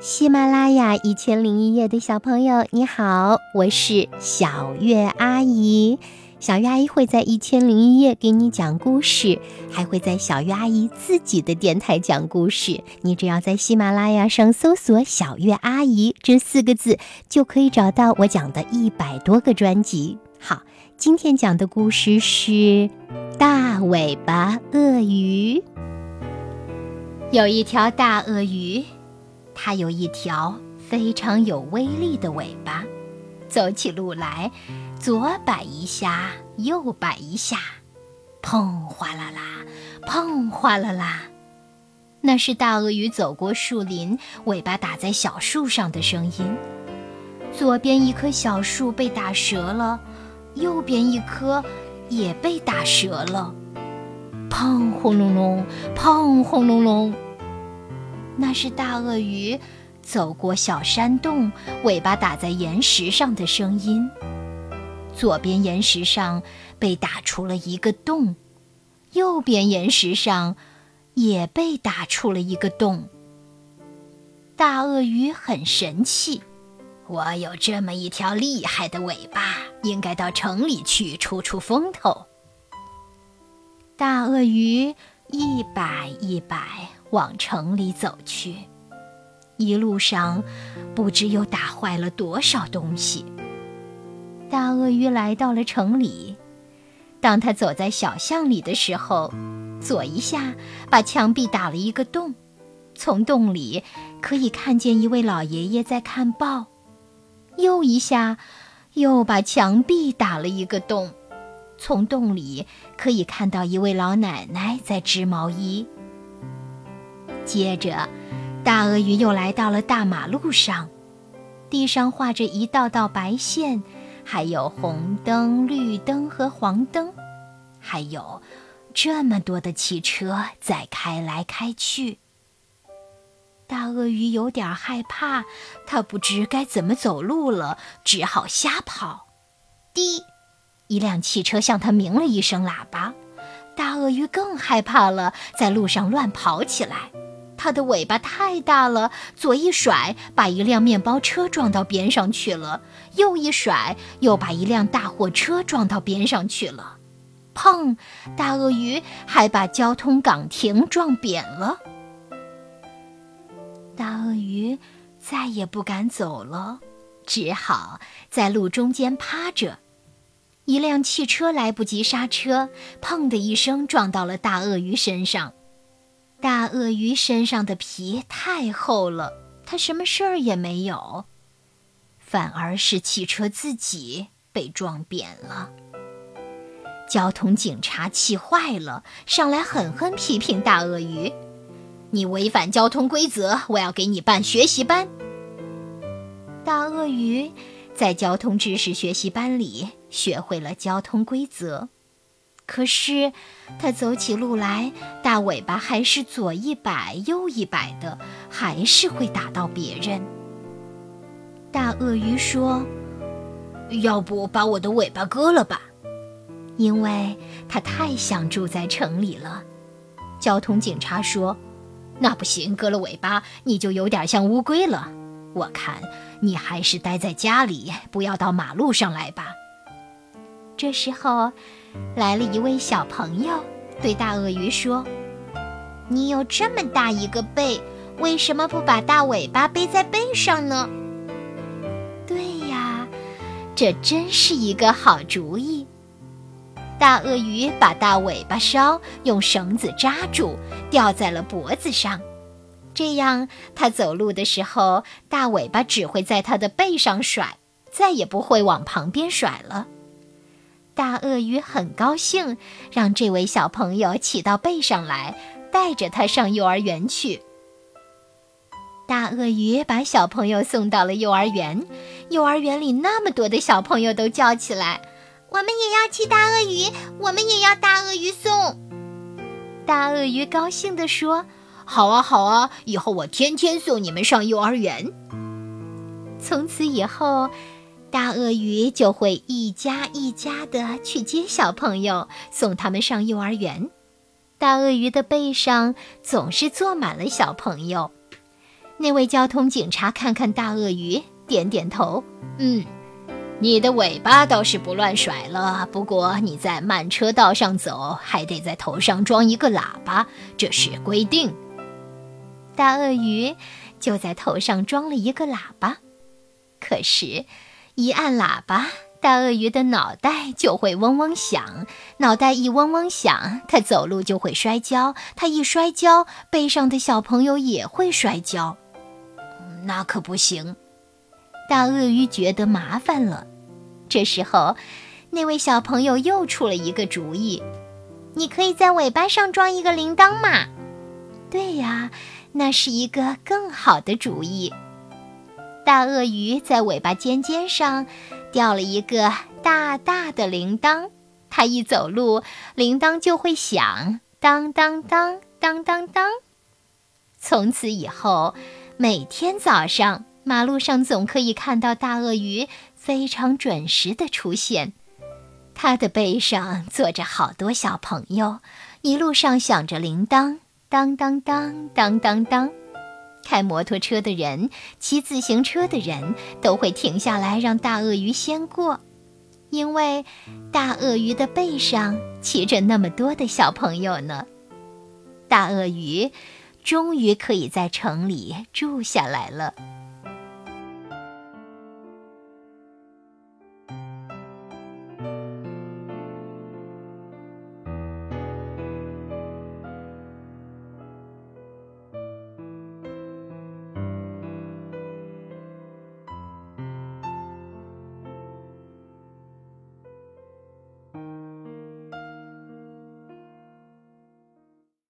喜马拉雅一千零一夜的小朋友，你好，我是小月阿姨。小月阿姨会在一千零一夜给你讲故事，还会在小月阿姨自己的电台讲故事。你只要在喜马拉雅上搜索“小月阿姨”这四个字，就可以找到我讲的一百多个专辑。好，今天讲的故事是大尾巴鳄鱼。有一条大鳄鱼。它有一条非常有威力的尾巴，走起路来左摆一下，右摆一下，砰哗啦啦，砰哗啦啦，那是大鳄鱼走过树林，尾巴打在小树上的声音。左边一棵小树被打折了，右边一棵也被打折了，砰轰隆隆，砰轰隆隆。那是大鳄鱼走过小山洞，尾巴打在岩石上的声音。左边岩石上被打出了一个洞，右边岩石上也被打出了一个洞。大鳄鱼很神气，我有这么一条厉害的尾巴，应该到城里去出出风头。大鳄鱼一摆一摆。往城里走去，一路上不知又打坏了多少东西。大鳄鱼来到了城里，当他走在小巷里的时候，左一下把墙壁打了一个洞，从洞里可以看见一位老爷爷在看报；右一下又把墙壁打了一个洞，从洞里可以看到一位老奶奶在织毛衣。接着，大鳄鱼又来到了大马路上，地上画着一道道白线，还有红灯、绿灯和黄灯，还有这么多的汽车在开来开去。大鳄鱼有点害怕，它不知该怎么走路了，只好瞎跑。滴，一辆汽车向它鸣了一声喇叭，大鳄鱼更害怕了，在路上乱跑起来。它的尾巴太大了，左一甩，把一辆面包车撞到边上去了；右一甩，又把一辆大货车撞到边上去了。砰！大鳄鱼还把交通岗亭撞扁了。大鳄鱼再也不敢走了，只好在路中间趴着。一辆汽车来不及刹车，砰的一声撞到了大鳄鱼身上。大鳄鱼身上的皮太厚了，它什么事儿也没有，反而是汽车自己被撞扁了。交通警察气坏了，上来狠狠批评大鳄鱼：“你违反交通规则，我要给你办学习班。”大鳄鱼在交通知识学习班里学会了交通规则。可是，他走起路来，大尾巴还是左一摆右一摆的，还是会打到别人。大鳄鱼说：“要不把我的尾巴割了吧？”因为他太想住在城里了。交通警察说：“那不行，割了尾巴你就有点像乌龟了。我看你还是待在家里，不要到马路上来吧。”这时候。来了一位小朋友，对大鳄鱼说：“你有这么大一个背，为什么不把大尾巴背在背上呢？”对呀，这真是一个好主意。大鳄鱼把大尾巴梢用绳子扎住，吊在了脖子上，这样它走路的时候，大尾巴只会在它的背上甩，再也不会往旁边甩了。大鳄鱼很高兴，让这位小朋友骑到背上来，带着他上幼儿园去。大鳄鱼把小朋友送到了幼儿园，幼儿园里那么多的小朋友都叫起来：“我们也要骑大鳄鱼，我们也要大鳄鱼送。”大鳄鱼高兴地说：“好啊，好啊，以后我天天送你们上幼儿园。”从此以后。大鳄鱼就会一家一家的去接小朋友，送他们上幼儿园。大鳄鱼的背上总是坐满了小朋友。那位交通警察看看大鳄鱼，点点头，嗯。你的尾巴倒是不乱甩了，不过你在慢车道上走，还得在头上装一个喇叭，这是规定。大鳄鱼就在头上装了一个喇叭，可是，一按喇叭，大鳄鱼的脑袋就会嗡嗡响，脑袋一嗡嗡响，它走路就会摔跤，它一摔跤，背上的小朋友也会摔跤，那可不行。大鳄鱼觉得麻烦了，这时候，那位小朋友又出了一个主意：“你可以在尾巴上装一个铃铛嘛？”“对呀，那是一个更好的主意。”大鳄鱼在尾巴尖尖上吊了一个大大的铃铛，它一走路，铃铛就会响，当当当当当当。从此以后，每天早上。马路上总可以看到大鳄鱼非常准时的出现，它的背上坐着好多小朋友，一路上响着铃铛，当当当当当当。开摩托车的人、骑自行车的人都会停下来让大鳄鱼先过，因为大鳄鱼的背上骑着那么多的小朋友呢。大鳄鱼终于可以在城里住下来了。